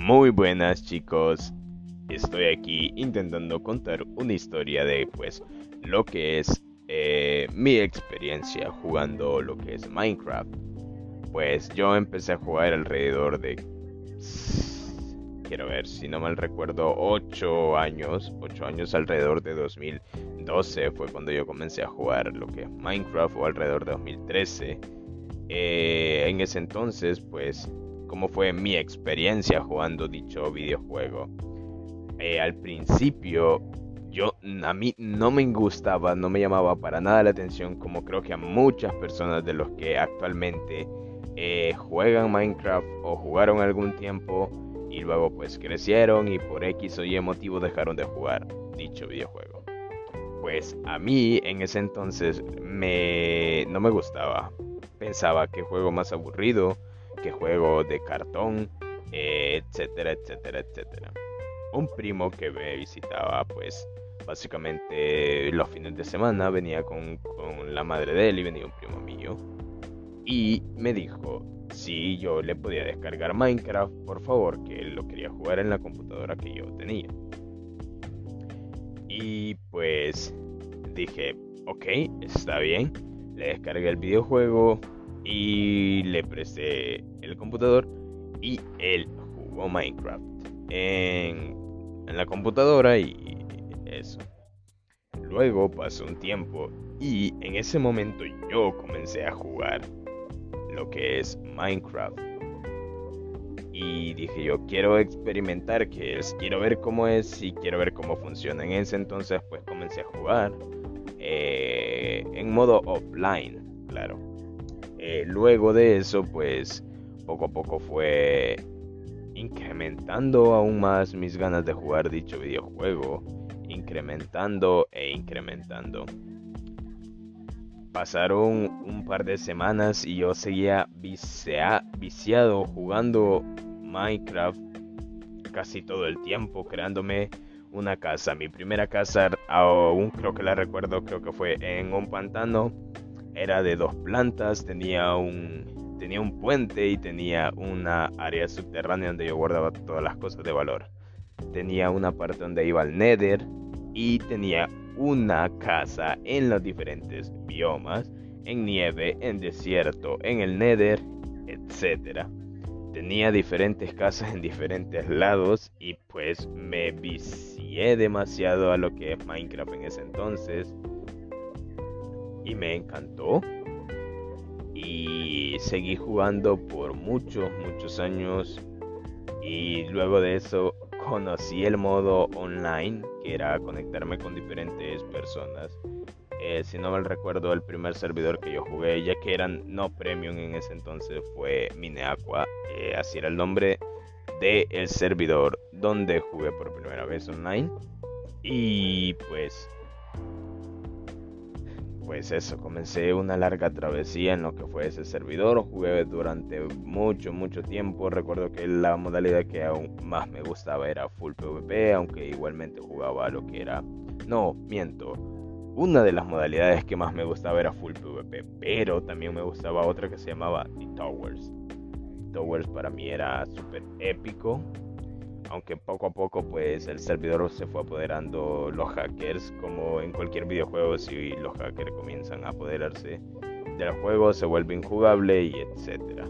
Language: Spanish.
Muy buenas chicos, estoy aquí intentando contar una historia de pues lo que es eh, mi experiencia jugando lo que es Minecraft. Pues yo empecé a jugar alrededor de, quiero ver, si no mal recuerdo, 8 años, 8 años alrededor de 2012 fue cuando yo comencé a jugar lo que es Minecraft o alrededor de 2013. Eh, en ese entonces pues cómo fue mi experiencia jugando dicho videojuego. Eh, al principio, yo a mí no me gustaba, no me llamaba para nada la atención, como creo que a muchas personas de los que actualmente eh, juegan Minecraft o jugaron algún tiempo y luego pues crecieron y por X o Y motivo dejaron de jugar dicho videojuego. Pues a mí en ese entonces me no me gustaba. Pensaba que juego más aburrido que juego de cartón, etcétera, etcétera, etcétera. Un primo que me visitaba, pues básicamente los fines de semana venía con, con la madre de él y venía un primo mío. Y me dijo si yo le podía descargar Minecraft, por favor, que él lo quería jugar en la computadora que yo tenía. Y pues dije, ok, está bien. Le descargué el videojuego, y le presté el computador y él jugó Minecraft en, en la computadora y eso. Luego pasó un tiempo y en ese momento yo comencé a jugar lo que es Minecraft. Y dije yo quiero experimentar que es, quiero ver cómo es y quiero ver cómo funciona. En ese entonces pues comencé a jugar eh, en modo offline, claro. Eh, luego de eso, pues poco a poco fue incrementando aún más mis ganas de jugar dicho videojuego, incrementando e incrementando. Pasaron un par de semanas y yo seguía viciado jugando Minecraft casi todo el tiempo, creándome una casa. Mi primera casa, aún creo que la recuerdo, creo que fue en un pantano era de dos plantas, tenía un, tenía un puente y tenía una área subterránea donde yo guardaba todas las cosas de valor. Tenía una parte donde iba al Nether y tenía una casa en los diferentes biomas, en nieve, en desierto, en el Nether, etc. Tenía diferentes casas en diferentes lados y pues me vicié demasiado a lo que es Minecraft en ese entonces y me encantó. Y seguí jugando por muchos, muchos años. Y luego de eso conocí el modo online, que era conectarme con diferentes personas. Eh, si no mal recuerdo, el primer servidor que yo jugué, ya que eran no premium en ese entonces, fue Mineaqua. Eh, así era el nombre del el servidor donde jugué por primera vez online. Y pues pues eso, comencé una larga travesía en lo que fue ese servidor, jugué durante mucho, mucho tiempo, recuerdo que la modalidad que aún más me gustaba era full PvP, aunque igualmente jugaba lo que era, no, miento, una de las modalidades que más me gustaba era full PvP, pero también me gustaba otra que se llamaba The Towers. Towers para mí era súper épico, aunque poco a poco pues el servidor se fue apoderando los hackers como en cualquier videojuego si los hackers comienzan a apoderarse del juego se vuelve injugable y etcétera